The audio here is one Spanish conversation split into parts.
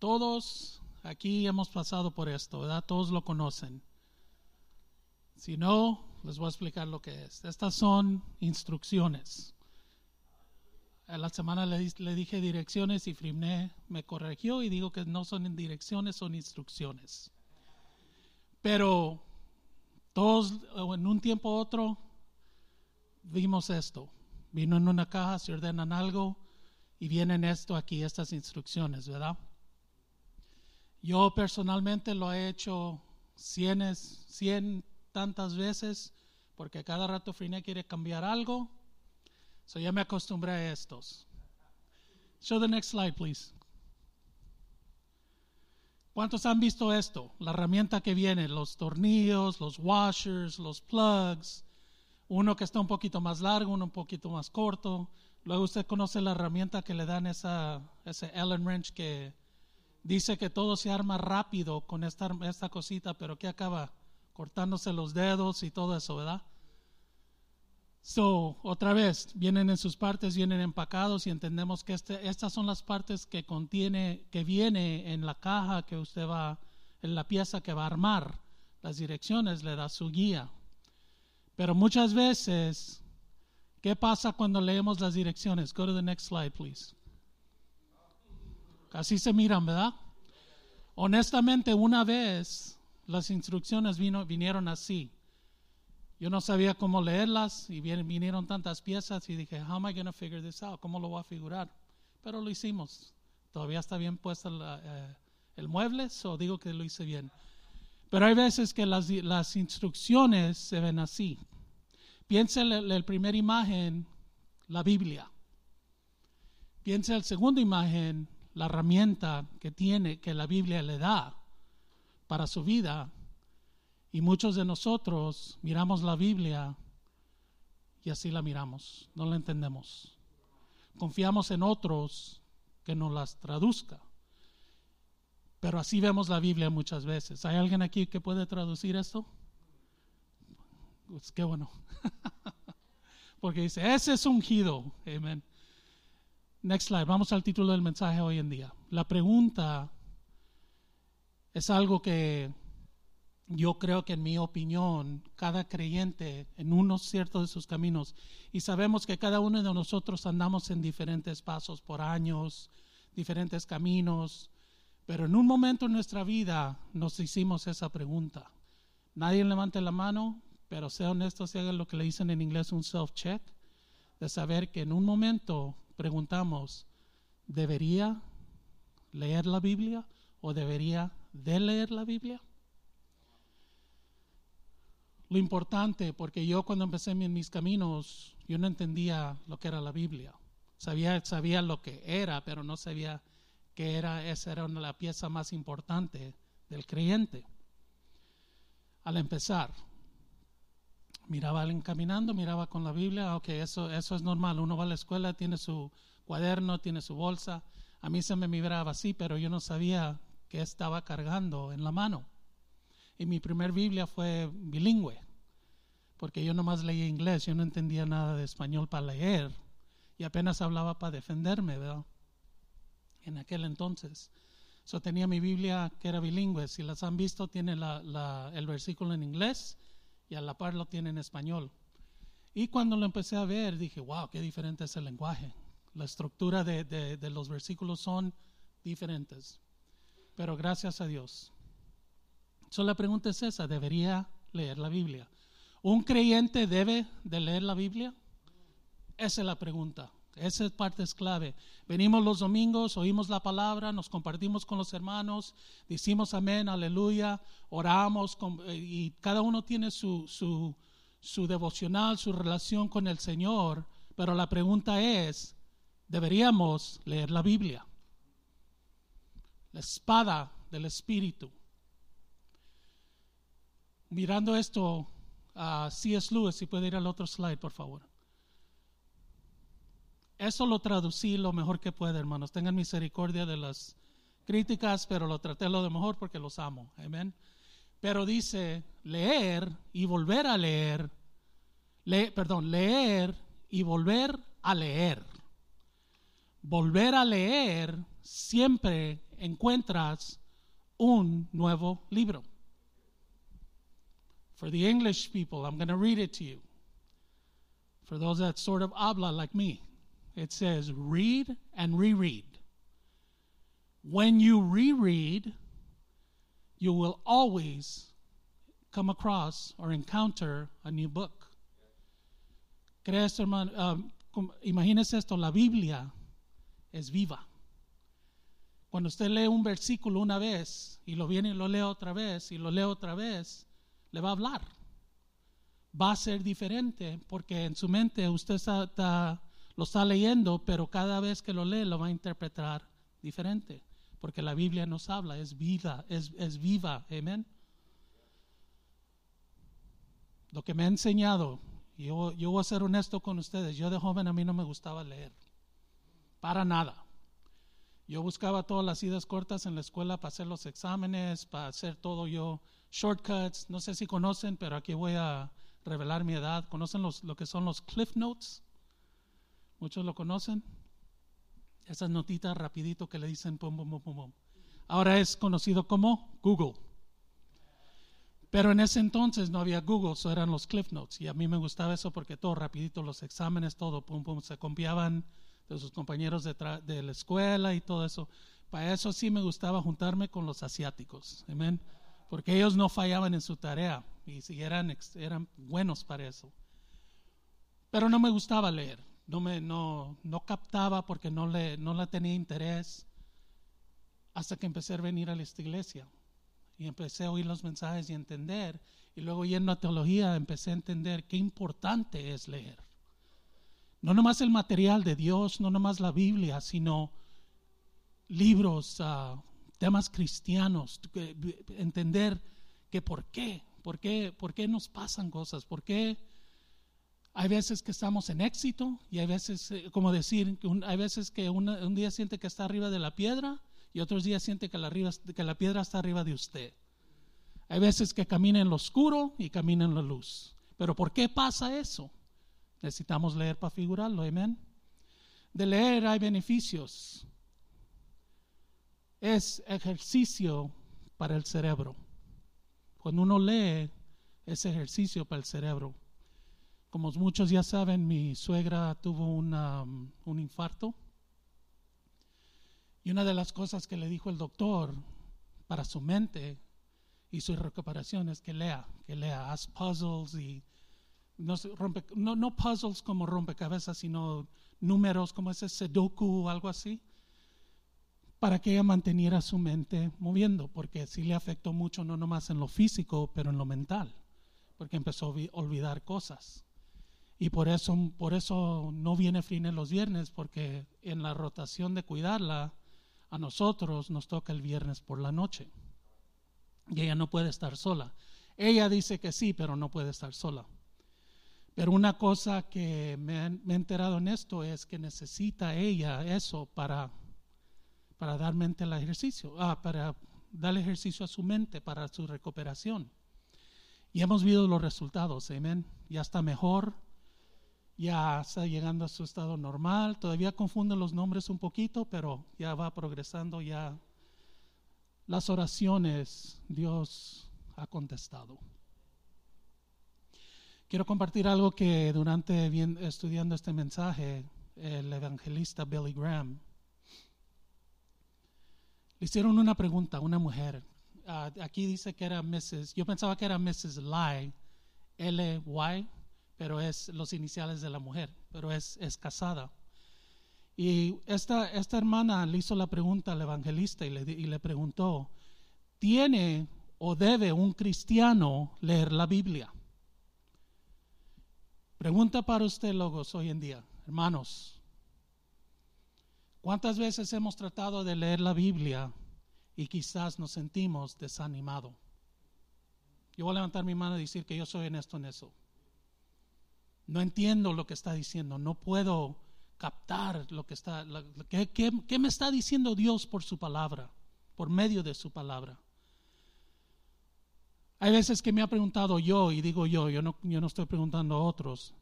Todos aquí hemos pasado por esto, ¿verdad? Todos lo conocen. Si no, les voy a explicar lo que es. Estas son instrucciones. A la semana le, dije direcciones y Frimné me corrigió y digo que no son direcciones, son instrucciones. Pero todos en un tiempo u otro vimos esto. Vino en una caja, se ordenan algo y vienen esto aquí, estas instrucciones, ¿verdad? Yo personalmente lo he hecho cienes, cien tantas veces porque cada rato Friné quiere cambiar algo. So ya me acostumbré a estos. Show the next slide, please. ¿Cuántos han visto esto? La herramienta que viene, los tornillos, los washers, los plugs, uno que está un poquito más largo, uno un poquito más corto. Luego usted conoce la herramienta que le dan esa, ese Allen wrench que dice que todo se arma rápido con esta, esta cosita, pero que acaba cortándose los dedos y todo eso, ¿verdad? So, otra vez, vienen en sus partes, vienen empacados y entendemos que este, estas son las partes que contiene, que viene en la caja que usted va, en la pieza que va a armar. Las direcciones le da su guía. Pero muchas veces, ¿qué pasa cuando leemos las direcciones? Go to the next slide, please. Así se miran, ¿verdad? Honestamente, una vez las instrucciones vino, vinieron así. Yo no sabía cómo leerlas y vinieron tantas piezas y dije, how am I going to figure this out? ¿Cómo lo voy a figurar? Pero lo hicimos. Todavía está bien puesto eh, el mueble, o digo que lo hice bien. Pero hay veces que las, las instrucciones se ven así. Piensa en la primera imagen, la Biblia. Piensa en la segunda imagen, la herramienta que tiene, que la Biblia le da para su vida. Y muchos de nosotros miramos la Biblia y así la miramos, no la entendemos. Confiamos en otros que nos las traduzca. Pero así vemos la Biblia muchas veces. ¿Hay alguien aquí que puede traducir esto? Pues qué bueno. Porque dice, ese es ungido. Amén. Next slide. Vamos al título del mensaje hoy en día. La pregunta es algo que yo creo que en mi opinión, cada creyente en uno cierto de sus caminos, y sabemos que cada uno de nosotros andamos en diferentes pasos por años, diferentes caminos, pero en un momento en nuestra vida nos hicimos esa pregunta. Nadie levante la mano, pero sea honesto, se haga lo que le dicen en inglés un self-check, de saber que en un momento preguntamos, ¿debería leer la Biblia o debería de leer la Biblia? Lo importante, porque yo cuando empecé en mis caminos, yo no entendía lo que era la Biblia. Sabía, sabía lo que era, pero no sabía que era, esa era la pieza más importante del creyente. Al empezar, miraba a alguien caminando, miraba con la Biblia, ok, eso, eso es normal. Uno va a la escuela, tiene su cuaderno, tiene su bolsa. A mí se me miraba así, pero yo no sabía que estaba cargando en la mano. Y mi primer Biblia fue bilingüe, porque yo nomás leía inglés, yo no entendía nada de español para leer y apenas hablaba para defenderme, ¿verdad? En aquel entonces. So tenía mi Biblia que era bilingüe. Si las han visto, tiene el versículo en inglés y a la par lo tiene en español. Y cuando lo empecé a ver, dije, wow, qué diferente es el lenguaje. La estructura de, de los versículos son diferentes pero gracias a Dios. So, la pregunta es esa, ¿debería leer la Biblia? ¿Un creyente debe de leer la Biblia? Esa es la pregunta. Esa parte es clave. Venimos los domingos, oímos la palabra, nos compartimos con los hermanos, decimos amén, aleluya, oramos y cada uno tiene su, su, su devocional, su relación con el Señor, pero la pregunta es, ¿deberíamos leer la Biblia? la espada del Espíritu. Mirando esto, a C.S. Lewis, si puede ir al otro slide, por favor. Eso lo traducí lo mejor que puede, hermanos. Tengan misericordia de las críticas, pero lo traté lo de mejor porque los amo. Amén. Pero dice leer y volver a leer, perdón, leer y volver a leer. Volver a leer siempre encuentras un nuevo libro. For the English people, I'm going to read it to you. For those that sort of habla like me, it says read and reread. When you reread, you will always come across or encounter a new book. ¿Crees? Um, imagínese esto, la Biblia es viva. Cuando usted lee un versículo una vez y lo viene y lo lee otra vez y lo lee otra vez, le va a hablar. Va a ser diferente porque en su mente usted está, lo está leyendo, pero cada vez que lo lee lo va a interpretar diferente. Porque la Biblia nos habla, es viva, es, es viva, amén. Lo que me ha enseñado, yo, yo voy a ser honesto con ustedes, yo de joven a mí no me gustaba leer, para nada. Yo buscaba todas las idas cortas en la escuela para hacer los exámenes, para hacer todo yo, shortcuts, no sé si conocen, pero aquí voy a revelar mi edad. ¿Conocen los, lo que son los Cliff Notes? ¿Muchos lo conocen? Esas notitas rapidito que le dicen pum, pum, pum, pum. Ahora es conocido como Google. Pero en ese entonces no había Google, eso eran los Cliff Notes. Y a mí me gustaba eso porque todo rapidito, los exámenes, todo, pum, pum, se copiaban de sus compañeros de, de la escuela y todo eso. Para eso sí me gustaba juntarme con los asiáticos, amén, porque ellos no fallaban en su tarea y eran, eran buenos para eso. Pero no me gustaba leer, no me no, no captaba porque no le no tenía interés hasta que empecé a venir a esta iglesia y empecé a oír los mensajes y entender y luego yendo a teología empecé a entender qué importante es leer. No nomás el material de Dios, no nomás la Biblia, sino libros, ah, temas cristianos, entender que por qué, por qué, por qué nos pasan cosas, por qué hay veces que estamos en éxito y hay veces, eh, como decir, hay veces que un día siente que está arriba de la piedra y otros días siente que la, que la piedra está arriba de usted. Hay veces que camina en lo oscuro y camina en la luz. Pero ¿por qué pasa eso? Necesitamos leer para figurarlo, amén. De leer hay beneficios. Es ejercicio para el cerebro. Cuando uno lee, es ejercicio para el cerebro. Como muchos ya saben, mi suegra tuvo un infarto. Y una de las cosas que le dijo el doctor para su mente y su recuperación es que lea, que lea, haz puzzles y no, no puzzles como rompecabezas, sino números como ese Sudoku o algo así, para que ella manteniera su mente moviendo, porque sí le afectó mucho, no nomás en lo físico, pero en lo mental, porque empezó a olvidar cosas. Y por eso, por eso no viene Frine los viernes, porque en la rotación de cuidarla, a nosotros nos toca el viernes por la noche. Y ella no puede estar sola. Ella dice que sí, pero no puede estar sola. Pero una cosa que me, he enterado en esto es que necesita ella eso para, para dar mente al ejercicio, ah, para darle ejercicio a su mente para su recuperación. Y hemos visto los resultados, amén. Ya está mejor, ya está llegando a su estado normal. Todavía confunde los nombres un poquito, pero ya va progresando, ya las oraciones Dios ha contestado. Quiero compartir algo que durante estudiando este mensaje, el evangelista Billy Graham le hicieron una pregunta a una mujer. Ah, aquí dice que era Mrs. Yo pensaba que era Mrs. Lai, L-Y, pero es los iniciales de la mujer, pero es, es casada. Y esta, esta hermana le hizo la pregunta al evangelista y le, y le preguntó, ¿tiene o debe un cristiano leer la Biblia? Pregunta para usted, Logos, hoy en día, hermanos. ¿Cuántas veces hemos tratado de leer la Biblia y quizás nos sentimos desanimados? Yo voy a levantar mi mano y decir que yo soy honesto en eso. No entiendo lo que está diciendo, no puedo captar lo que está, ¿qué, me está diciendo Dios por su palabra, por medio de su palabra. Hay veces que me ha preguntado yo, y digo yo, yo no, yo no estoy preguntando a otros,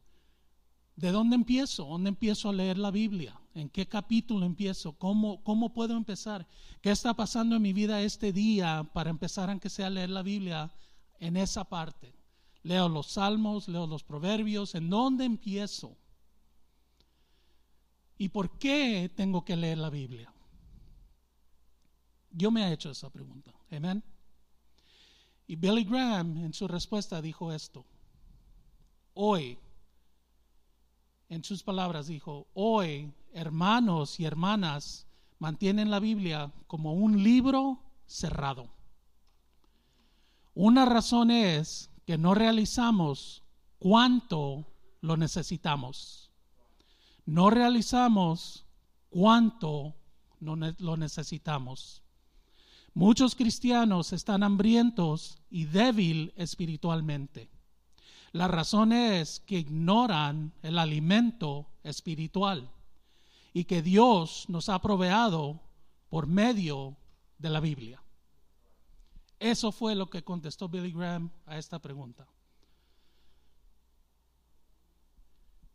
¿de dónde empiezo? ¿Dónde empiezo a leer la Biblia? ¿En qué capítulo empiezo? ¿Cómo, ¿Cómo puedo empezar? ¿Qué está pasando en mi vida este día para empezar, aunque sea a leer la Biblia en esa parte? Leo los salmos, leo los proverbios. ¿En dónde empiezo? ¿Y por qué tengo que leer la Biblia? Yo me he hecho esa pregunta. Amén. Y Billy Graham en su respuesta dijo esto. Hoy, en sus palabras dijo, hoy hermanos y hermanas mantienen la Biblia como un libro cerrado. Una razón es que no realizamos cuánto lo necesitamos. No realizamos cuánto lo necesitamos. Muchos cristianos están hambrientos y débil espiritualmente. La razón es que ignoran el alimento espiritual y que Dios nos ha proveado por medio de la Biblia. Eso fue lo que contestó Billy Graham a esta pregunta.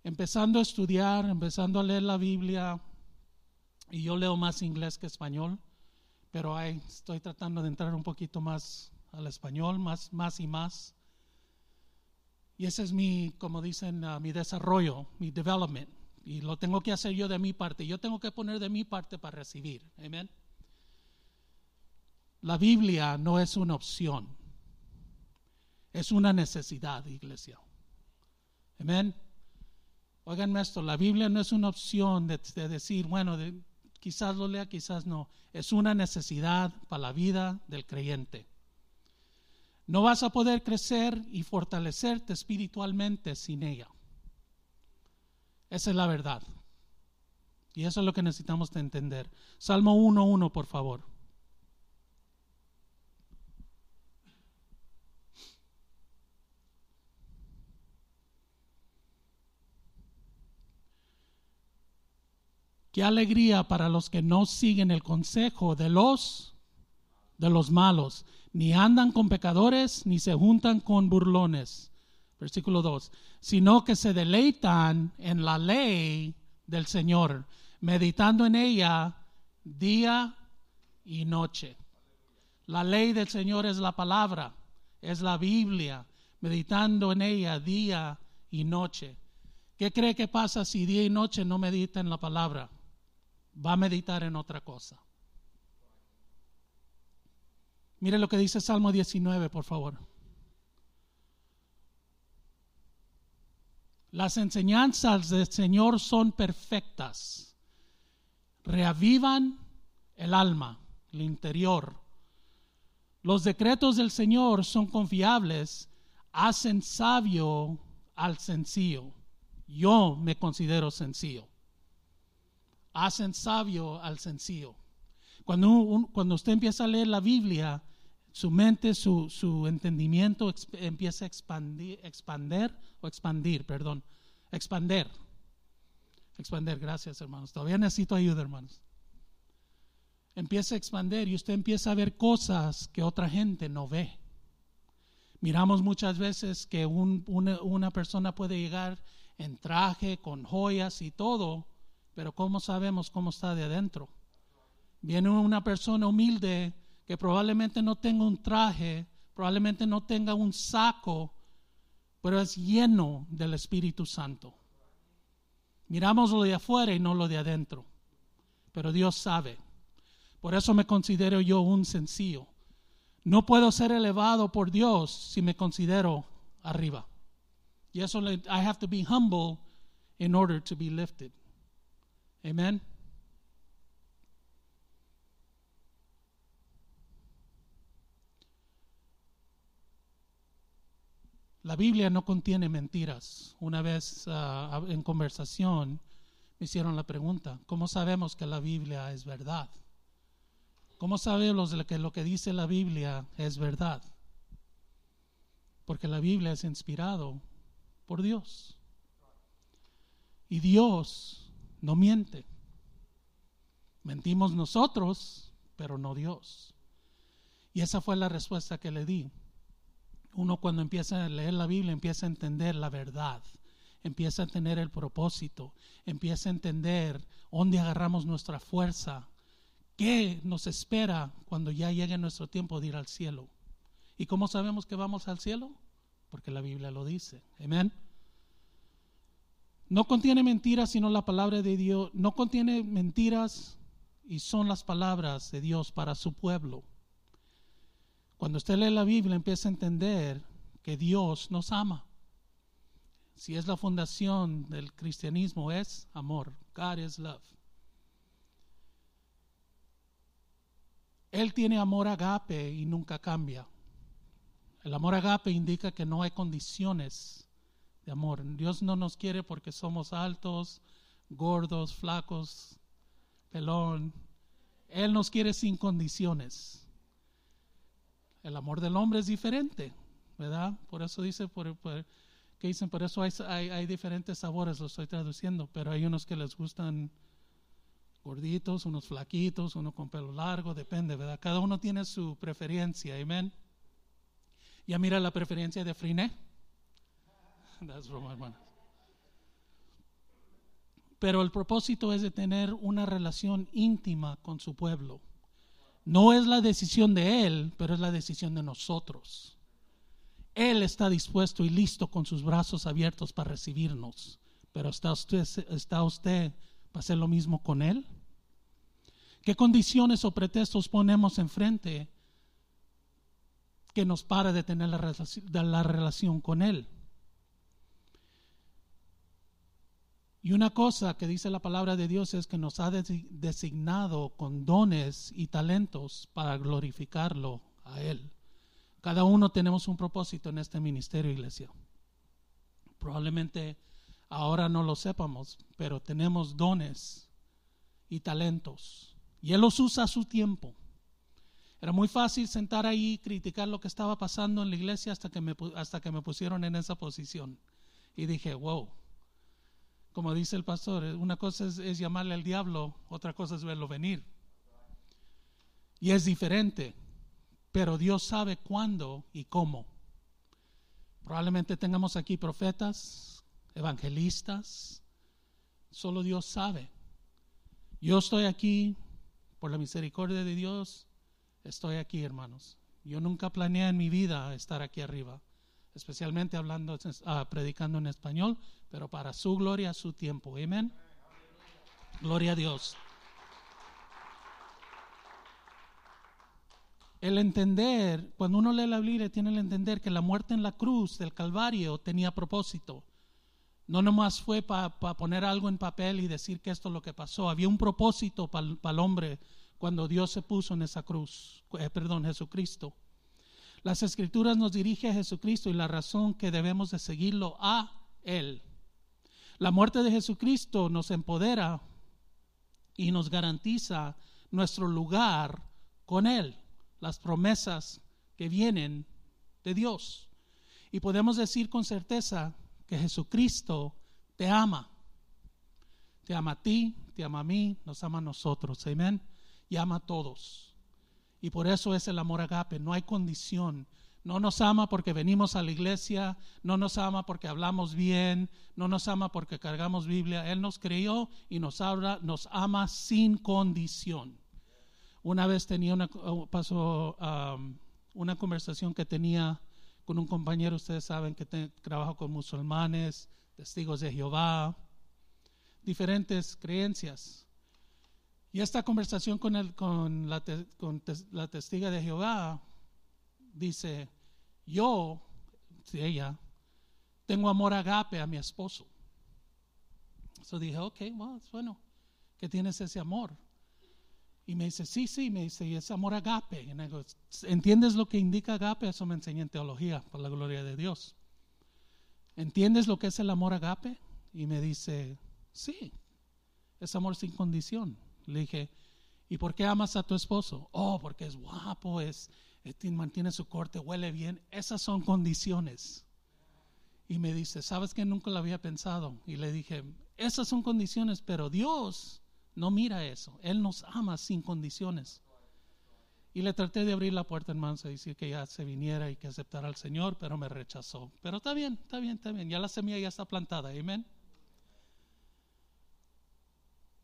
Empezando a estudiar, empezando a leer la Biblia, y yo leo más inglés que español, pero ahí estoy tratando de entrar un poquito más al español, más, más y más. Y ese es mi, como dicen, uh, mi desarrollo, mi development. Y lo tengo que hacer yo de mi parte. Yo tengo que poner de mi parte para recibir. Amén. La Biblia no es una opción. Es una necesidad, iglesia. Amén. Oiganme esto, la Biblia no es una opción de, de decir, bueno, de, quizás lo lea, quizás no. Es una necesidad para la vida del creyente. No vas a poder crecer y fortalecerte espiritualmente sin ella. Esa es la verdad. Y eso es lo que necesitamos entender. Salmo 1.1, por favor. Qué alegría para los que no siguen el consejo de los de los malos, ni andan con pecadores, ni se juntan con burlones. Versículo 2. Sino que se deleitan en la ley del Señor, meditando en ella día y noche. La ley del Señor es la palabra, es la Biblia, meditando en ella día y noche. ¿Qué cree que pasa si día y noche no medita en la palabra? Va a meditar en otra cosa. Mire lo que dice Salmo 19, por favor. Las enseñanzas del Señor son perfectas, reavivan el alma, el interior. Los decretos del Señor son confiables, hacen sabio al sencillo. Yo me considero sencillo hacen sabio al sencillo. Cuando, usted empieza a leer la Biblia, su mente, su, entendimiento empieza a expandir, expander o expandir, perdón, expander. Expander, gracias hermanos. Todavía necesito ayuda, hermanos. Empieza a expander y usted empieza a ver cosas que otra gente no ve. Miramos muchas veces que una persona puede llegar en traje, con joyas y todo, pero ¿cómo sabemos cómo está de adentro? Viene una persona humilde que probablemente no tenga un traje, probablemente no tenga un saco, pero es lleno del Espíritu Santo. Miramos lo de afuera y no lo de adentro, pero Dios sabe. Por eso me considero yo un sencillo. No puedo ser elevado por Dios si me considero arriba. Y eso, I have to be humble in order to be lifted. Amen. La Biblia no contiene mentiras. Una vez uh, en conversación me hicieron la pregunta, ¿cómo sabemos que la Biblia es verdad? ¿Cómo sabemos que lo que dice la Biblia es verdad? Porque la Biblia es inspirado por Dios. Y Dios no miente. Mentimos nosotros, pero no Dios. Y esa fue la respuesta que le di. Uno cuando empieza a leer la Biblia empieza a entender la verdad, empieza a tener el propósito, empieza a entender dónde agarramos nuestra fuerza, qué nos espera cuando ya llegue nuestro tiempo de ir al cielo. ¿Y cómo sabemos que vamos al cielo? Porque la Biblia lo dice. Amén. No contiene mentiras, sino la palabra de Dios. No contiene mentiras y son las palabras de Dios para su pueblo. Cuando usted lee la Biblia empieza a entender que Dios nos ama. Si es la fundación del cristianismo es amor. God is love. Él tiene amor agape y nunca cambia. El amor agape indica que no hay condiciones de amor. Dios no nos quiere porque somos altos, gordos, flacos, pelón. Él nos quiere sin condiciones. El amor del hombre es diferente, ¿verdad? Por eso dice, por, que dicen, por eso hay, hay, hay diferentes sabores, lo estoy traduciendo, pero hay unos que les gustan gorditos, unos flaquitos, uno con pelo largo, depende, ¿verdad? Cada uno tiene su preferencia, amén. Ya mira la preferencia de Friné. Pero el propósito es de tener una relación íntima con su pueblo. No es la decisión de él, pero es la decisión de nosotros. Él está dispuesto y listo con sus brazos abiertos para recibirnos. Pero ¿está usted, está usted ¿Va a hacer lo mismo con Él? ¿Qué condiciones o pretextos ponemos enfrente que nos para de tener la la relación con Él? Y una cosa que dice la palabra de Dios es que nos ha designado con dones y talentos para glorificarlo a Él. Cada uno tenemos un propósito en este ministerio, iglesia. Probablemente Ahora no lo sepamos, pero tenemos dones y talentos. Y Él los usa a su tiempo. Era muy fácil sentar ahí y criticar lo que estaba pasando en la iglesia hasta que me, hasta que me pusieron en esa posición. Y dije, wow, como dice el pastor, una cosa es, es llamarle al diablo, otra cosa es verlo venir. Y es diferente, pero Dios sabe cuándo y cómo. Probablemente tengamos aquí profetas, evangelistas. Solo Dios sabe. Yo estoy aquí por la misericordia de Dios. Estoy aquí, hermanos. Yo nunca planeé en mi vida estar aquí arriba, especialmente hablando, ah, predicando en español, pero para su gloria, su tiempo. Amén. Gloria a Dios. El entender, cuando uno lee la Biblia, tiene el entender que la muerte en la cruz del Calvario tenía propósito. No nomás fue para poner algo en papel y decir que esto es lo que pasó. Había un propósito para el hombre cuando Dios se puso en esa cruz, eh, perdón, Jesucristo. Las escrituras nos dirige a Jesucristo y la razón que debemos de seguirlo a Él. La muerte de Jesucristo nos empodera y nos garantiza nuestro lugar con Él, las promesas que vienen de Dios. Y podemos decir con certeza que Jesucristo te ama. Te ama a ti, te ama a mí, nos ama a nosotros. Amén. Y ama a todos. Y por eso es el amor agape. No hay condición. No nos ama porque venimos a la iglesia, no nos ama porque hablamos bien, no nos ama porque cargamos Biblia. Él nos creyó y nos habla, nos ama sin condición. Una vez tenía una, pasó, um, una conversación que tenía con un compañero, ustedes saben que trabajo con musulmanes, testigos de Jehová, diferentes creencias. Y esta conversación con, el, con, la, con la testiga de Jehová dice, yo, ella, tengo amor agape a mi esposo. Entonces dije, ok, bueno, ¿qué tienes ese amor? Y me dice, sí, sí, me dice, y es amor agape. ¿entiendes lo que indica agape? Eso me enseñé en teología, por la gloria de Dios. ¿Entiendes lo que es el amor agape? Y me dice, sí, es amor sin condición. Le dije, ¿y por qué amas a tu esposo? Oh, porque es guapo, es, mantiene su corte, huele bien. Esas son condiciones. Y me dice, ¿sabes que nunca lo había pensado? Y le dije, esas son condiciones, pero Dios no mira eso. Él nos ama sin condiciones. Y le traté de abrir la puerta, hermanos, y decir que ya se viniera y que aceptara al Señor, pero me rechazó. Pero está bien, está bien, está bien. Ya la semilla ya está plantada. Amén.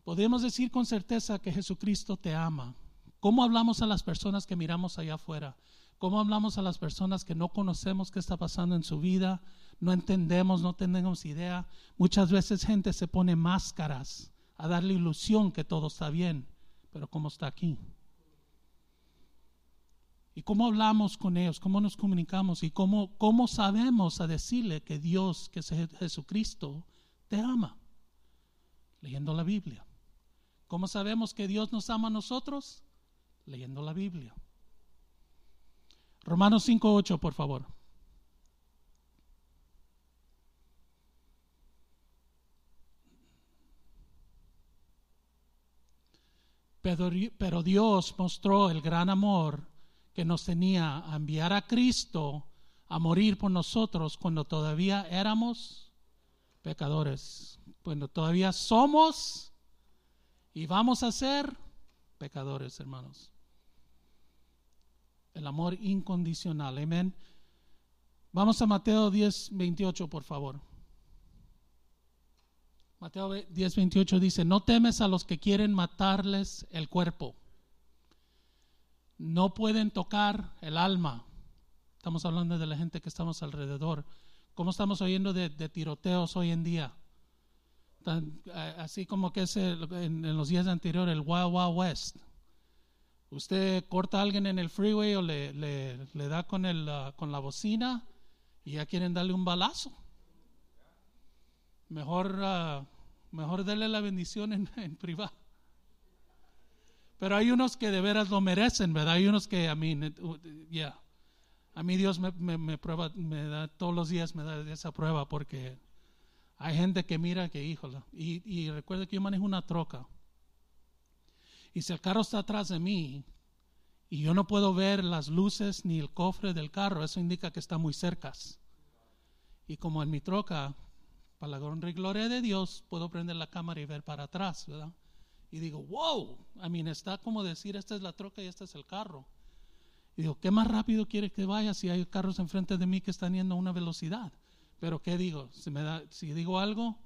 Podemos decir con certeza que Jesucristo te ama. ¿Cómo hablamos a las personas que miramos allá afuera? ¿Cómo hablamos a las personas que no conocemos qué está pasando en su vida? No entendemos, no tenemos idea. Muchas veces gente se pone máscaras a darle ilusión que todo está bien, pero ¿cómo está aquí? ¿Y cómo hablamos con ellos? ¿Cómo nos comunicamos? ¿Y cómo, cómo sabemos a decirle que Dios, que es Jesucristo, te ama? Leyendo la Biblia. ¿Cómo sabemos que Dios nos ama a nosotros? Leyendo la Biblia. Romanos 5.8, por favor. Pero, Dios mostró el gran amor que nos tenía a enviar a Cristo a morir por nosotros cuando todavía éramos pecadores, cuando todavía somos y vamos a ser pecadores, hermanos. El amor incondicional, amén. Vamos a Mateo 10, 28, por favor. Mateo 10, 28 dice, no temes a los que quieren matarles el cuerpo. No pueden tocar el alma. Estamos hablando de la gente que estamos alrededor. ¿Cómo estamos oyendo de, tiroteos hoy en día? así como que es en, los días anteriores el Wild Wild West. Usted corta a alguien en el freeway o le, le, da con, el, uh, con la bocina y ya quieren darle un balazo. Mejor, uh, mejor darle la bendición en, en, privado. Pero hay unos que de veras lo merecen, ¿verdad? Hay unos que, a mí, uh, ya. A mí Dios me, me, prueba, me da todos los días me da esa prueba porque hay gente que mira que, híjola. Y, y recuerda que yo manejo una troca. Y si el carro está atrás de mí y yo no puedo ver las luces ni el cofre del carro, eso indica que está muy cerca. Y como en mi troca, para la gloria de Dios, puedo prender la cámara y ver para atrás, ¿verdad? Y digo, wow, a mí está como decir, esta es la troca y este es el carro. Y digo, ¿qué más rápido quiere que vaya si hay carros enfrente de mí que están yendo a una velocidad? Pero ¿qué digo? Si, me da, si digo algo,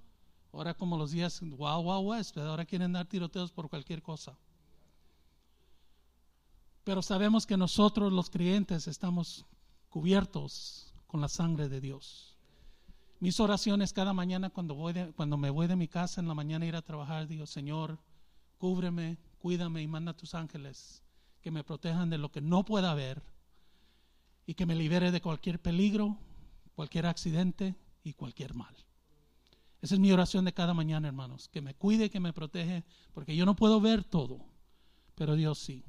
ahora como los días, wow, wow, west, ahora quieren dar tiroteos por cualquier cosa. Pero sabemos que nosotros los creyentes estamos cubiertos con la sangre de Dios. Mis oraciones cada mañana cuando, voy cuando me voy de mi casa en la mañana a ir a trabajar, digo, Señor, cúbreme, cuídame y manda a tus ángeles que me protejan de lo que no pueda ver y que me libere de cualquier peligro, cualquier accidente y cualquier mal. Esa es mi oración de cada mañana, hermanos, que me cuide, que me protege, porque yo no puedo ver todo, pero Dios sí.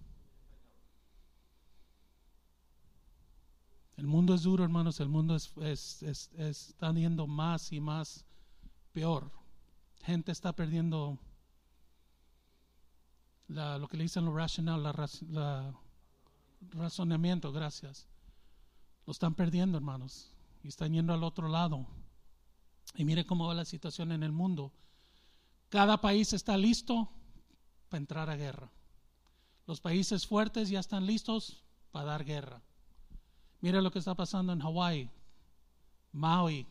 El mundo es duro, hermanos, el mundo es, es, está yendo más y más peor. Gente está perdiendo lo que le dicen lo racional, la, razonamiento, gracias. Lo están perdiendo, hermanos, y están yendo al otro lado. Y mire cómo va la situación en el mundo. Cada país está listo para entrar a guerra. Los países fuertes ya están listos para dar guerra. Mira lo que está pasando en Hawái, Maui.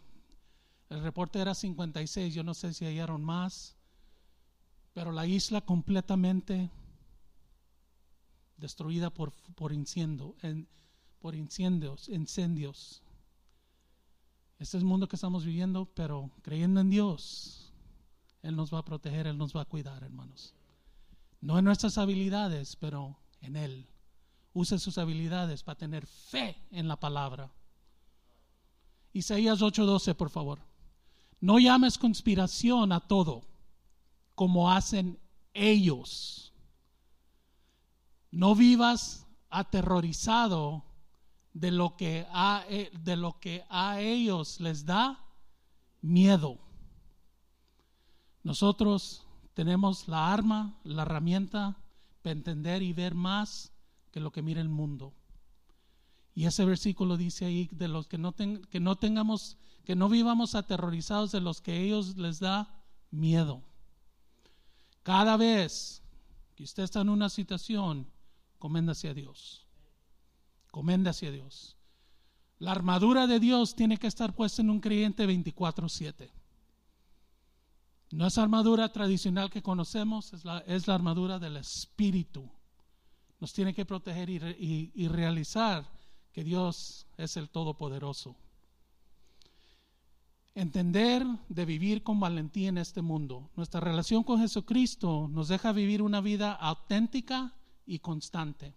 El reporte era 56, yo no sé si hallaron más, pero la isla completamente destruida por, por, incendio, por incendios, incendios. Este es el mundo que estamos viviendo, pero creyendo en Dios, Él nos va a proteger, Él nos va a cuidar, hermanos. No en nuestras habilidades, pero en Él use sus habilidades para tener fe en la palabra. Isaías 8:12, por favor. No llames conspiración a todo, como hacen ellos. No vivas aterrorizado de lo que a, eh, de lo que a ellos les da miedo. Nosotros tenemos la arma, la herramienta para entender y ver más que lo que mira el mundo. Y ese versículo dice ahí de los que no, que no tengamos, que no vivamos aterrorizados de los que ellos les da miedo. Cada vez que usted está en una situación Coméndase a Dios. Coméndase a Dios. La armadura de Dios tiene que estar puesta en un creyente 24/7. No es armadura tradicional que conocemos, es la, es la armadura del Espíritu. Nos tiene que proteger y, y realizar que Dios es el Todopoderoso. Entender de vivir con valentía en este mundo. Nuestra relación con Jesucristo nos deja vivir una vida auténtica y constante.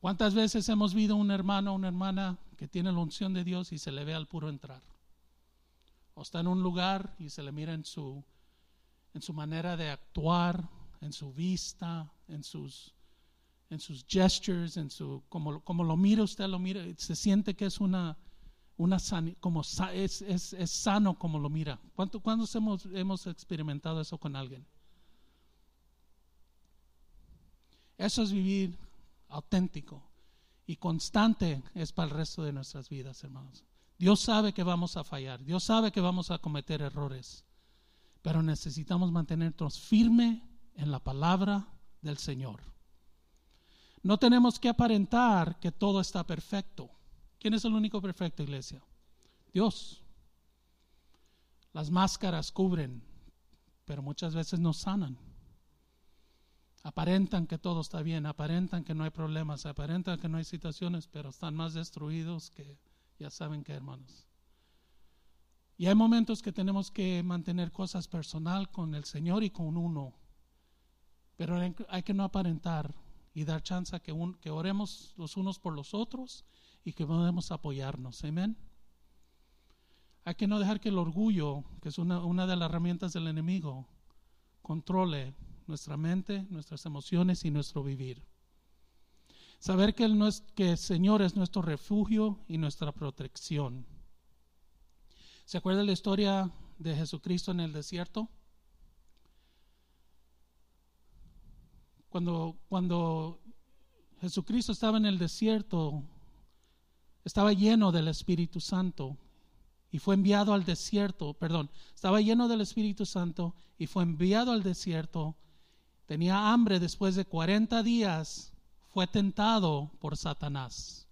¿Cuántas veces hemos visto un hermano o una hermana que tiene la unción de Dios y se le ve al puro entrar? O está en un lugar y se le mira en su, en su manera de actuar, en su vista, en sus, en sus gestures, en su, como, como lo mira usted, lo mira, se siente que es una, una como es, es, es, sano como lo mira. ¿Cuánto, ¿Cuándo hemos, hemos experimentado eso con alguien? Eso es vivir auténtico y constante es para el resto de nuestras vidas, hermanos. Dios sabe que vamos a fallar, Dios sabe que vamos a cometer errores, pero necesitamos mantenernos firme en la palabra del Señor. No tenemos que aparentar que todo está perfecto. ¿Quién es el único perfecto, iglesia? Dios. Las máscaras cubren, pero muchas veces nos sanan. Aparentan que todo está bien, aparentan que no hay problemas, aparentan que no hay situaciones, pero están más destruidos que ya saben que, hermanos. Y hay momentos que tenemos que mantener cosas personal con el Señor y con uno, pero hay que no aparentar y dar chance a que, que oremos los unos por los otros y que podemos apoyarnos. Amén. Hay que no dejar que el orgullo, que es una, una de las herramientas del enemigo, controle nuestra mente, nuestras emociones y nuestro vivir. Saber que el, que el Señor es nuestro refugio y nuestra protección. ¿Se acuerda la historia de Jesucristo en el desierto? Cuando, cuando Jesucristo estaba en el desierto, estaba lleno del Espíritu Santo y fue enviado al desierto, perdón, estaba lleno del Espíritu Santo y fue enviado al desierto. Tenía hambre después de 40 días, fue tentado por Satanás.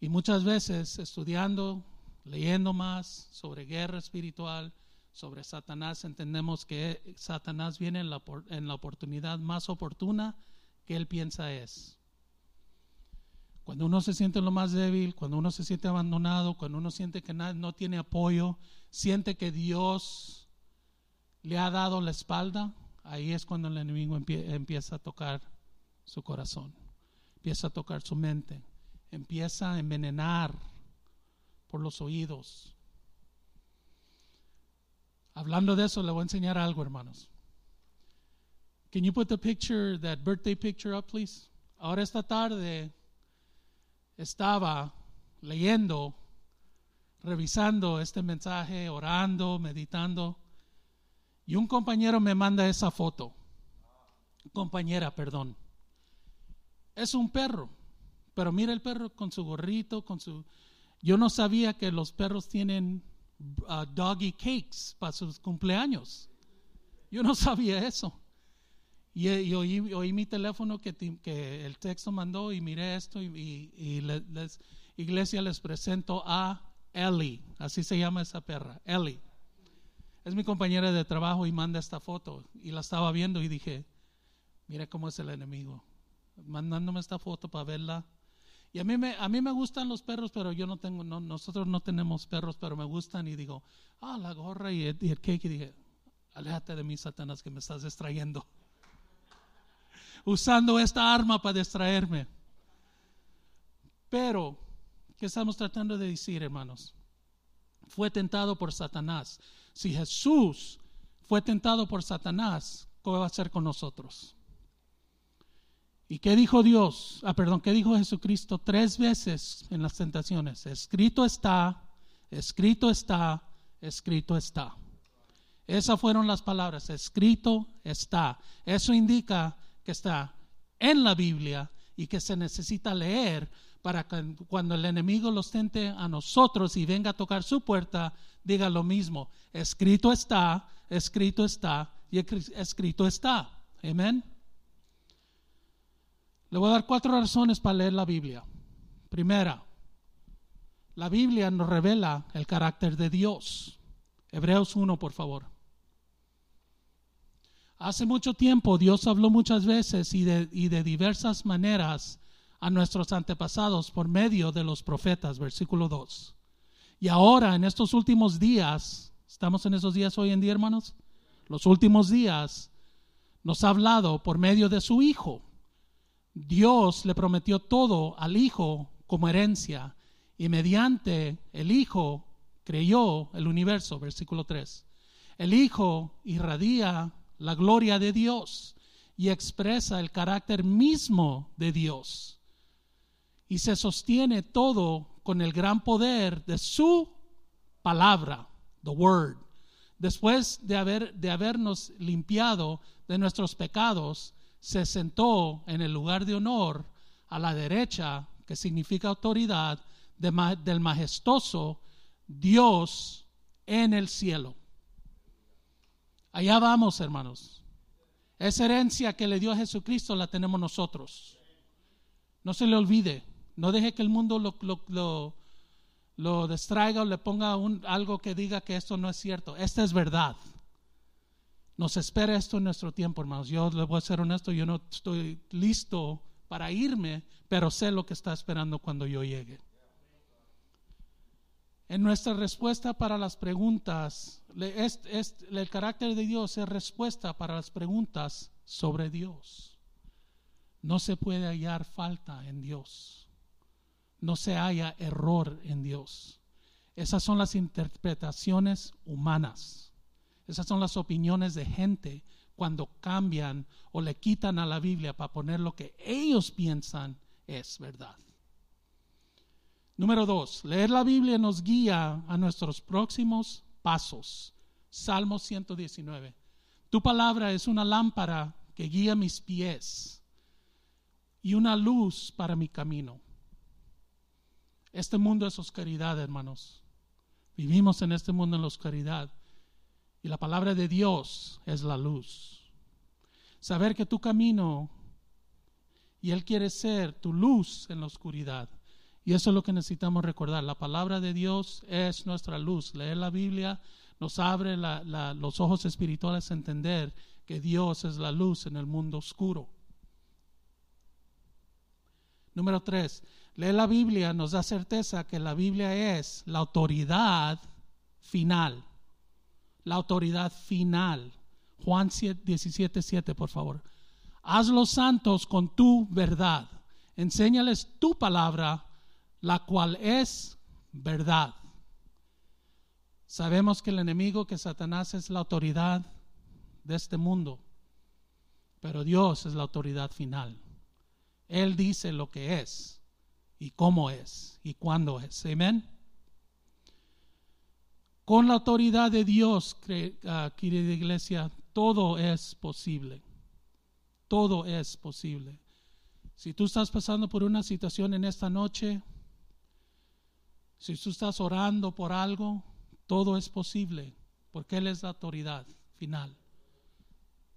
Y muchas veces estudiando, leyendo más sobre guerra espiritual, sobre Satanás, entendemos que Satanás viene en la, en la oportunidad más oportuna que él piensa es. Cuando uno se siente lo más débil, cuando uno se siente abandonado, cuando uno siente que no tiene apoyo, siente que Dios le ha dado la espalda, ahí es cuando el enemigo empieza a tocar su corazón, empieza a tocar su mente, empieza a envenenar por los oídos. Hablando de eso, le voy a enseñar algo, hermanos. Can you put the picture, that birthday picture up, please? Ahora esta tarde estaba leyendo, revisando este mensaje, orando, meditando, y un compañero me manda esa foto. Compañera, perdón. Es un perro, pero mira el perro con su gorrito, con su... Yo no sabía que los perros tienen uh, doggy cakes para sus cumpleaños. Yo no sabía eso. Y, oí, mi teléfono que, el texto mandó y miré esto y, y les, iglesia les presento a Ellie, así se llama esa perra, Ellie. Es mi compañera de trabajo y manda esta foto y la estaba viendo y dije, mira cómo es el enemigo, mandándome esta foto para verla. Y a mí me, a mí me gustan los perros, pero yo no tengo, no, nosotros no tenemos perros, pero me gustan y digo, ah, la gorra y el, y cake y dije, aléjate de mí, Satanás, que me estás distrayendo usando esta arma para distraerme. Pero, ¿qué estamos tratando de decir, hermanos? Fue tentado por Satanás. Si Jesús fue tentado por Satanás, ¿qué va a hacer con nosotros? ¿Y qué dijo Dios? Ah, perdón, ¿qué dijo Jesucristo tres veces en las tentaciones? Escrito está, escrito está, escrito está. Esas fueron las palabras, escrito está. Eso indica que está en la Biblia y que se necesita leer para que cuando el enemigo los tente a nosotros y venga a tocar su puerta, diga lo mismo. Escrito está, escrito está y escrito está. Amén. Le voy a dar cuatro razones para leer la Biblia. Primera, la Biblia nos revela el carácter de Dios. Hebreos 1, por favor. Hace mucho tiempo Dios habló muchas veces y de, y de diversas maneras a nuestros antepasados por medio de los profetas, versículo 2. Y ahora, en estos últimos días, ¿estamos en esos días hoy en día, hermanos? Los últimos días nos ha hablado por medio de su Hijo. Dios le prometió todo al Hijo como herencia y mediante el Hijo creyó el universo, versículo 3. El Hijo irradia la gloria de Dios y expresa el carácter mismo de Dios. Y se sostiene todo con el gran poder de su palabra, the word. Después de, haber, de habernos limpiado de nuestros pecados, se sentó en el lugar de honor a la derecha, que significa autoridad, del majestuoso Dios en el cielo. Allá vamos, hermanos. Esa herencia que le dio a Jesucristo la tenemos nosotros. No se le olvide. No deje que el mundo lo, lo, lo, distraiga o le ponga un, algo que diga que esto no es cierto. Esta es verdad. Nos espera esto en nuestro tiempo, hermanos. Yo le voy a ser honesto, yo no estoy listo para irme, pero sé lo que está esperando cuando yo llegue. En nuestra respuesta para las preguntas, el carácter de Dios es respuesta para las preguntas sobre Dios. No se puede hallar falta en Dios. No se halla error en Dios. Esas son las interpretaciones humanas. Esas son las opiniones de gente cuando cambian o le quitan a la Biblia para poner lo que ellos piensan es verdad. Número dos, leer la Biblia nos guía a nuestros próximos pasos. Salmo 119. Tu palabra es una lámpara que guía mis pies y una luz para mi camino. Este mundo es oscuridad, hermanos. Vivimos en este mundo en la oscuridad. Y la palabra de Dios es la luz. Saber que tu camino y Él quiere ser tu luz en la oscuridad y eso es lo que necesitamos recordar. La palabra de Dios es nuestra luz. Leer la Biblia nos abre los ojos espirituales a entender que Dios es la luz en el mundo oscuro. Número tres, leer la Biblia nos da certeza que la Biblia es la autoridad final. La autoridad final. Juan 17, 7, por favor. Haz los santos con tu verdad. Enséñales tu palabra la cual es verdad. Sabemos que el enemigo, que Satanás es la autoridad de este mundo, pero Dios es la autoridad final. Él dice lo que es y cómo es y cuándo es. Amén. Con la autoridad de Dios, querida iglesia, todo es posible. Todo es posible. Si tú estás pasando por una situación en esta noche, si tú estás orando por algo, todo es posible, porque Él es la autoridad final.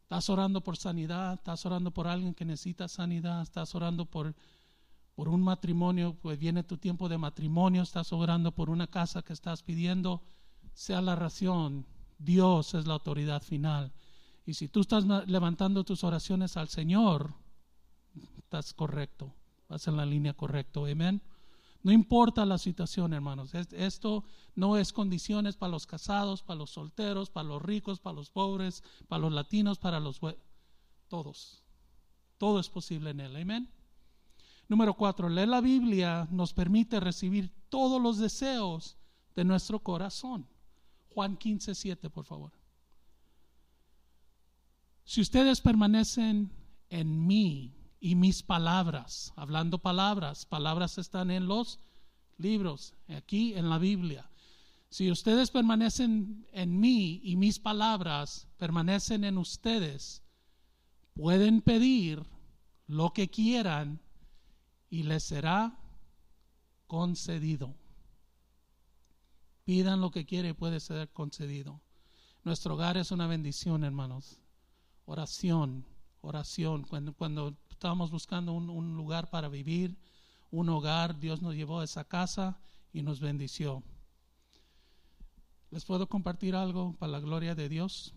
Estás orando por sanidad, estás orando por alguien que necesita sanidad, estás orando por, por un matrimonio, pues viene tu tiempo de matrimonio, estás orando por una casa que estás pidiendo, sea la razón, Dios es la autoridad final. Y si tú estás levantando tus oraciones al Señor, estás correcto, vas en la línea correcta, amén. No importa la situación, hermanos. Esto no es condiciones para los casados, para los solteros, para los ricos, para los pobres, para los latinos, para los... Todos. Todo es posible en Él. Amén. Número cuatro, leer la Biblia nos permite recibir todos los deseos de nuestro corazón. Juan 15, 7, por favor. Si ustedes permanecen en mí y mis palabras, hablando palabras, palabras están en los libros, aquí en la Biblia. Si ustedes permanecen en mí y mis palabras permanecen en ustedes, pueden pedir lo que quieran y les será concedido. Pidan lo que quieren y puede ser concedido. Nuestro hogar es una bendición, hermanos. Oración, oración. Cuando, cuando estábamos buscando un, un lugar para vivir, un hogar. Dios nos llevó a esa casa y nos bendició. ¿Les puedo compartir algo para la gloria de Dios?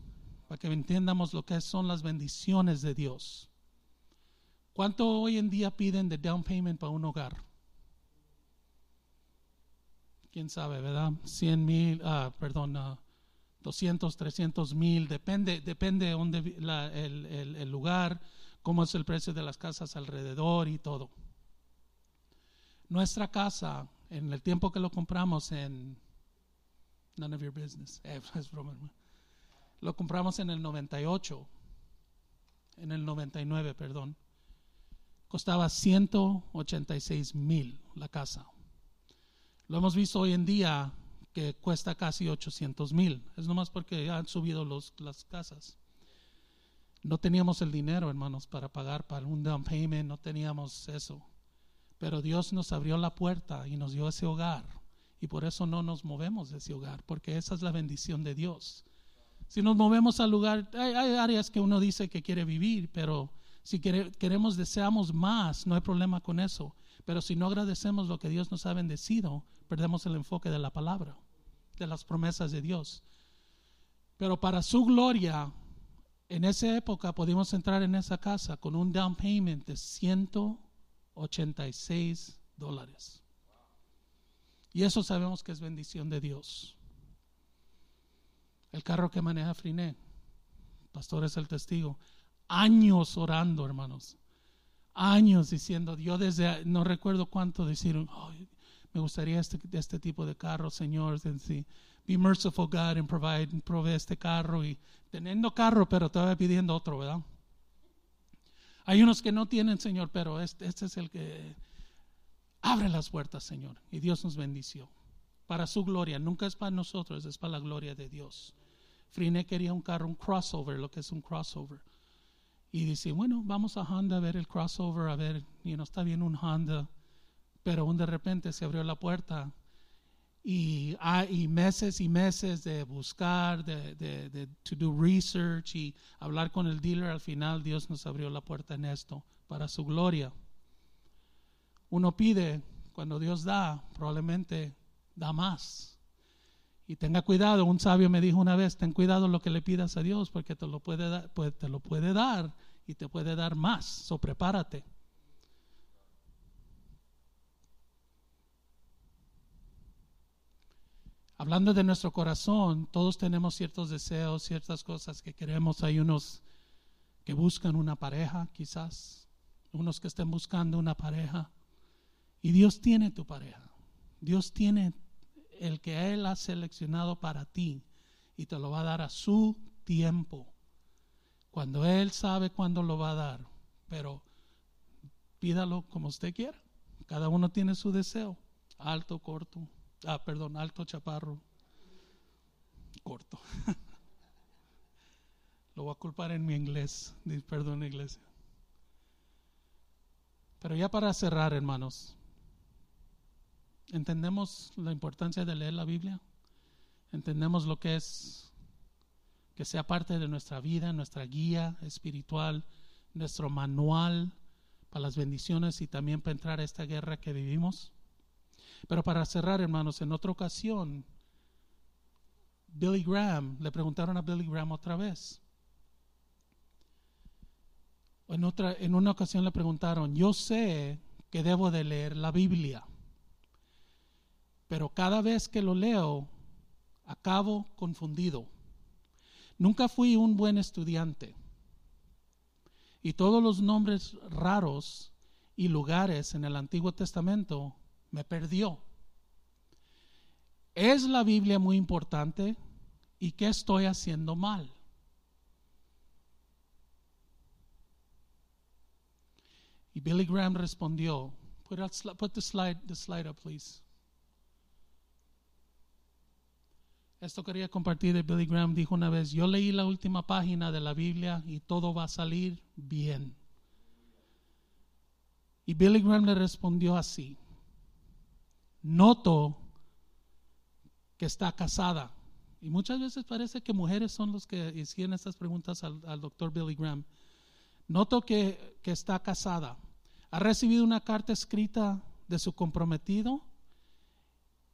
Para que entiendamos lo que son las bendiciones de Dios. ¿Cuánto hoy en día piden de down payment para un hogar? Quién sabe, ¿verdad? 100 mil, ah, perdón, 200, 300 mil, depende, depende dónde el, el, lugar, cómo es el precio de las casas alrededor y todo. Nuestra casa, en el tiempo que lo compramos en None of your business, eh, es broma, lo compramos en el 98, en el 99, perdón. Costaba 186 mil la casa. Lo hemos visto hoy en día que cuesta casi 800 mil. Es nomás porque han subido los, las casas. No teníamos el dinero, hermanos, para pagar para un down payment, no teníamos eso. Pero Dios nos abrió la puerta y nos dio ese hogar. Y por eso no nos movemos de ese hogar, porque esa es la bendición de Dios. Si nos movemos al lugar, hay, hay áreas que uno dice que quiere vivir, pero si queremos, deseamos más, no hay problema con eso. Pero si no agradecemos lo que Dios nos ha bendecido, perdemos el enfoque de la palabra, de las promesas de Dios. Pero para su gloria, en esa época pudimos entrar en esa casa con un down payment de 186 dólares. Y eso sabemos que es bendición de Dios. El carro que maneja Friné, pastor es el testigo, años orando, hermanos años diciendo, yo desde, no recuerdo cuánto decir, me gustaría este, este tipo de carro, Señor, be merciful God and provide, provee este carro y teniendo carro, pero todavía pidiendo otro, ¿verdad? Hay unos que no tienen, Señor, pero este, este es el que abre las puertas, Señor, y Dios nos bendició. Para su gloria, nunca es para nosotros, es para la gloria de Dios. Frine quería un carro, un crossover, lo que es un crossover y dice, bueno, vamos a Honda a ver el crossover, a ver, y no está bien un Honda, pero de repente se abrió la puerta y, hay meses y meses de buscar, de, de, de to do research y hablar con el dealer, al final Dios nos abrió la puerta en esto, para su gloria. Uno pide, cuando Dios da, probablemente da más. Y tenga cuidado, un sabio me dijo una vez, ten cuidado lo que le pidas a Dios porque te lo puede dar, pues, te lo puede dar y te puede dar más, so prepárate. Hablando de nuestro corazón, todos tenemos ciertos deseos, ciertas cosas que queremos. Hay unos que buscan una pareja, quizás, unos que estén buscando una pareja. Y Dios tiene tu pareja. Dios tiene el que Él ha seleccionado para ti y te lo va a dar a su tiempo. Cuando Él sabe cuándo lo va a dar. Pero pídalo como usted quiera. Cada uno tiene su deseo. Alto, corto. Ah, perdón, alto, chaparro. Corto. lo voy a culpar en mi inglés. Perdón, iglesia. Pero ya para cerrar, hermanos. ¿Entendemos la importancia de leer la Biblia? ¿Entendemos lo que es que sea parte de nuestra vida, nuestra guía espiritual, nuestro manual para las bendiciones y también para entrar a esta guerra que vivimos? Pero para cerrar, hermanos, en otra ocasión, Billy Graham, le preguntaron a Billy Graham otra vez. En, otra, en una ocasión le preguntaron, yo sé que debo de leer la Biblia pero cada vez que lo leo acabo confundido. Nunca fui un buen estudiante y todos los nombres raros y lugares en el Antiguo Testamento me perdió. ¿Es la Biblia muy importante? ¿Y qué estoy haciendo mal? Y Billy Graham respondió, put, put the slide, the slide up, please. Esto quería compartir Billy Graham. Dijo una vez, yo leí la última página de la Biblia y todo va a salir bien. Y Billy Graham le respondió así. Noto que está casada. Y muchas veces parece que mujeres son los que hicieron estas preguntas al, doctor Billy Graham. Noto que, que está casada. Ha recibido una carta escrita de su comprometido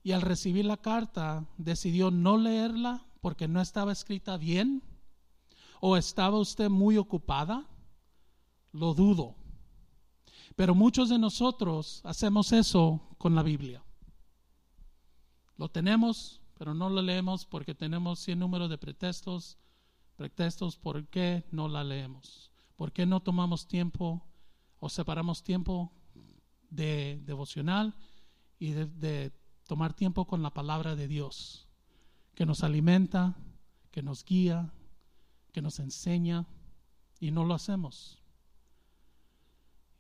y al recibir la carta decidió no leerla porque no estaba escrita bien o estaba usted muy ocupada. Lo dudo. Pero muchos de nosotros hacemos eso con la Biblia. Lo tenemos, pero no lo leemos porque tenemos cien números de pretextos, pretextos por qué no la leemos. ¿Por qué no tomamos tiempo o separamos tiempo de devocional y de, tomar tiempo con la palabra de Dios, que nos alimenta, que nos guía, que nos enseña, y no lo hacemos.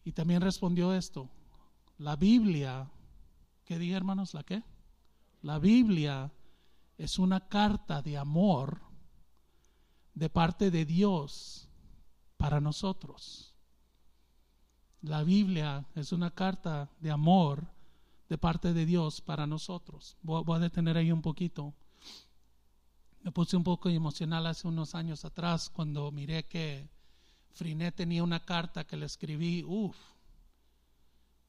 Y también respondió esto, la Biblia, ¿qué diga hermanos? ¿La qué? La Biblia es una carta de amor de parte de Dios para nosotros. La Biblia es una carta de amor de parte de Dios para nosotros. Voy, a detener ahí un poquito. Me puse un poco emocional hace unos años atrás cuando miré que Friné tenía una carta que le escribí, uff,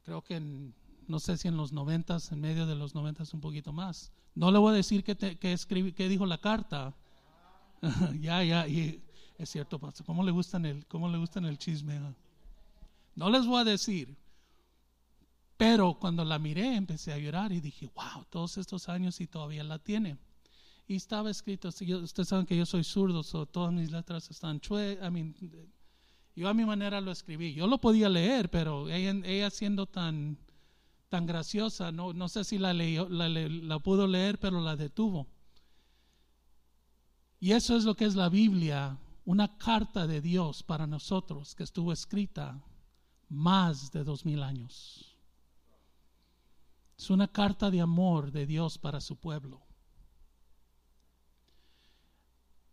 creo que no sé si en los noventas, en medio de los noventas un poquito más. No le voy a decir que, que, escribí, que dijo la carta. ya, ya, y es cierto, pastor. ¿Cómo le gustan el, cómo le gustan el chisme? No les voy a decir. Pero cuando la miré empecé a llorar y dije, wow, todos estos años y todavía la tiene. Y estaba escrito, ustedes saben que yo soy zurdo, todas mis letras están chuecas. yo a mi manera lo escribí. Yo lo podía leer, pero ella, siendo tan, tan graciosa, no, no sé si la, leyó, la, la pudo leer, pero la detuvo. Y eso es lo que es la Biblia, una carta de Dios para nosotros que estuvo escrita más de dos mil años. Es una carta de amor de Dios para su pueblo.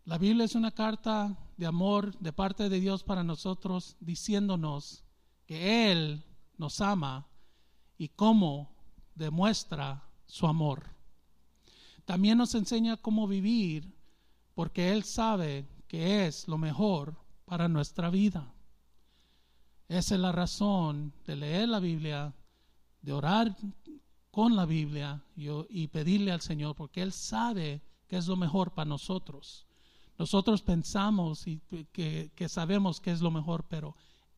La Biblia es una carta de amor de parte de Dios para nosotros, diciéndonos que Él nos ama y cómo demuestra su amor. También nos enseña cómo vivir porque Él sabe que es lo mejor para nuestra vida. Esa es la razón de leer la Biblia, de orar con la Biblia y, pedirle al Señor, porque Él sabe que es lo mejor para nosotros. Nosotros pensamos y que, que sabemos que es lo mejor, pero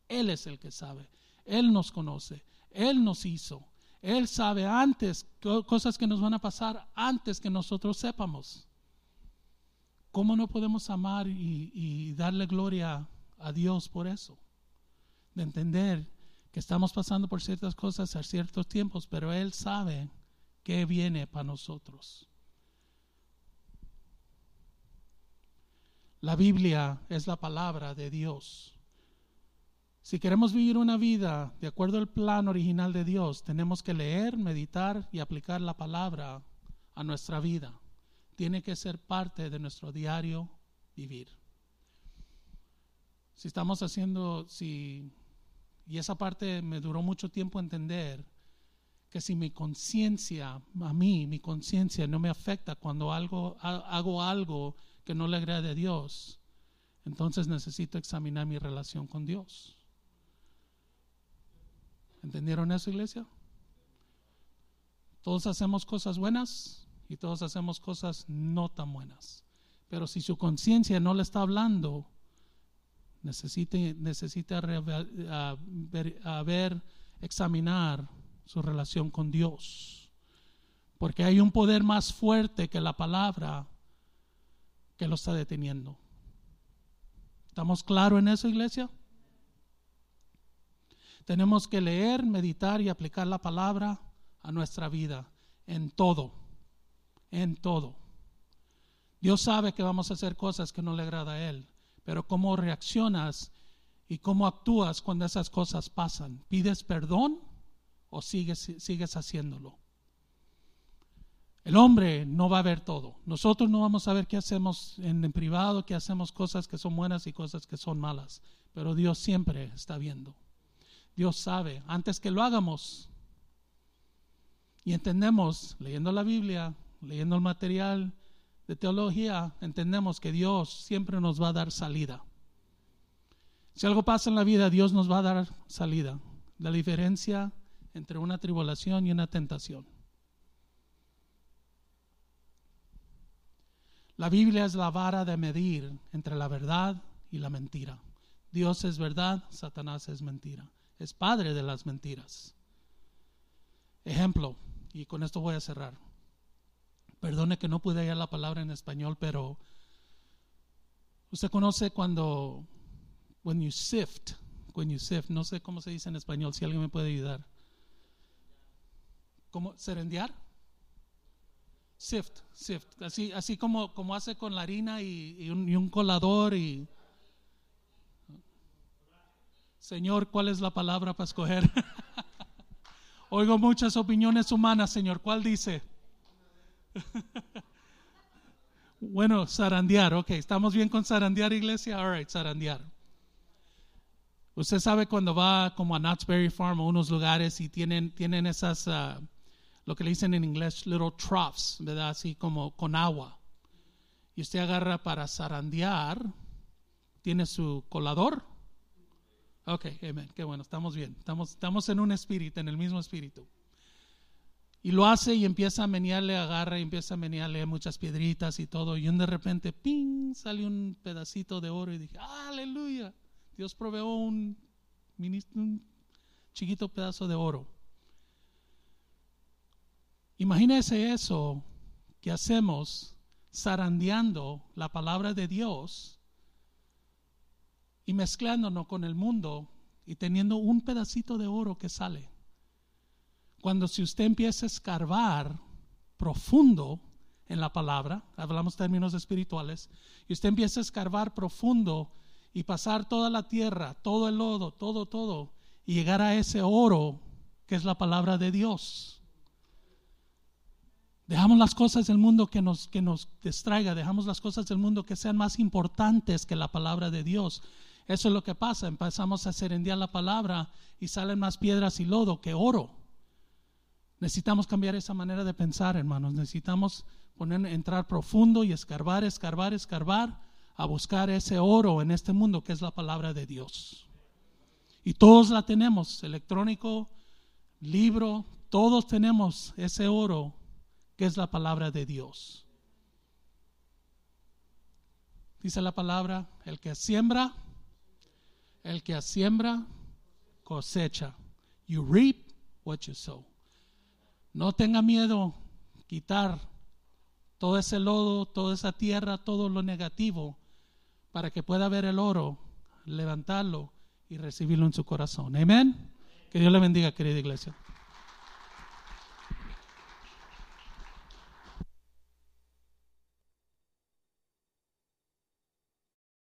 Él es el que sabe. Él nos conoce, Él nos hizo. Él sabe antes cosas que nos van a pasar antes que nosotros sepamos. ¿Cómo no podemos amar y, darle gloria a Dios por eso? de entender que estamos pasando por ciertas cosas a ciertos tiempos, pero Él sabe qué viene para nosotros. La Biblia es la palabra de Dios. Si queremos vivir una vida de acuerdo al plan original de Dios, tenemos que leer, meditar y aplicar la palabra a nuestra vida. Tiene que ser parte de nuestro diario vivir. Si estamos haciendo, si y esa parte me duró mucho tiempo entender que si mi conciencia, a mí, mi conciencia no me afecta cuando algo, hago algo que no le agrade a Dios, entonces necesito examinar mi relación con Dios. ¿Entendieron eso, iglesia? Todos hacemos cosas buenas y todos hacemos cosas no tan buenas. Pero si su conciencia no le está hablando, necesita, necesita ver, examinar su relación con Dios. Porque hay un poder más fuerte que la palabra que lo está deteniendo. ¿Estamos claros en eso, iglesia? Tenemos que leer, meditar y aplicar la palabra a nuestra vida, en todo, en todo. Dios sabe que vamos a hacer cosas que no le agrada a Él pero cómo reaccionas y cómo actúas cuando esas cosas pasan. ¿Pides perdón o sigues, sigues haciéndolo? El hombre no va a ver todo. Nosotros no vamos a ver qué hacemos en, privado, qué hacemos cosas que son buenas y cosas que son malas. Pero Dios siempre está viendo. Dios sabe, antes que lo hagamos. Y entendemos, leyendo la Biblia, leyendo el material, de teología entendemos que Dios siempre nos va a dar salida. Si algo pasa en la vida, Dios nos va a dar salida. La diferencia entre una tribulación y una tentación. La Biblia es la vara de medir entre la verdad y la mentira. Dios es verdad, Satanás es mentira. Es padre de las mentiras. Ejemplo, y con esto voy a cerrar. Perdone que no pude hallar la palabra en español, pero usted conoce cuando when you sift, when you sift, no sé cómo se dice en español, si alguien me puede ayudar. ¿Cómo serendiar? Sift, sift, así, así como, como hace con la harina y un colador y Señor, ¿cuál es la palabra para escoger? Oigo muchas opiniones humanas, Señor. ¿Cuál dice? bueno, zarandear, ok. ¿Estamos bien con zarandear, iglesia? All right, zarandear. Usted sabe cuando va como a Knott's Berry Farm o unos lugares y tienen, tienen esas, uh, lo que le dicen en inglés, little troughs, ¿verdad? Así como con agua. Y usted agarra para zarandear, tiene su colador Ok, amén, qué bueno, estamos bien. Estamos, estamos en un espíritu, en el mismo espíritu. Y lo hace y empieza a menearle, agarra y empieza a menearle muchas piedritas y todo. Y de repente, ¡ping! sale un pedacito de oro y dije, ¡Aleluya! Dios proveó un, un chiquito pedazo de oro. Imagínese eso que hacemos zarandeando la palabra de Dios y mezclándonos con el mundo y teniendo un pedacito de oro que sale. Cuando si usted empieza a escarbar profundo en la palabra, hablamos términos espirituales, y usted empieza a escarbar profundo y pasar toda la tierra, todo el lodo, todo, todo, y llegar a ese oro que es la palabra de Dios. Dejamos las cosas del mundo que nos, que nos distraiga, dejamos las cosas del mundo que sean más importantes que la palabra de Dios eso es lo que pasa. Empezamos a serendiar la palabra y salen más piedras y lodo que oro. Necesitamos cambiar esa manera de pensar, hermanos. Necesitamos poner, entrar profundo y escarbar, escarbar, escarbar a buscar ese oro en este mundo que es la palabra de Dios. Y todos la tenemos, electrónico, libro, todos tenemos ese oro que es la palabra de Dios. Dice la palabra, el que siembra, el que siembra, cosecha. You reap what you sow. No tenga miedo quitar todo ese lodo, toda esa tierra, todo lo negativo, para que pueda ver el oro, levantarlo y recibirlo en su corazón. Amén. Que Dios le bendiga, querida iglesia.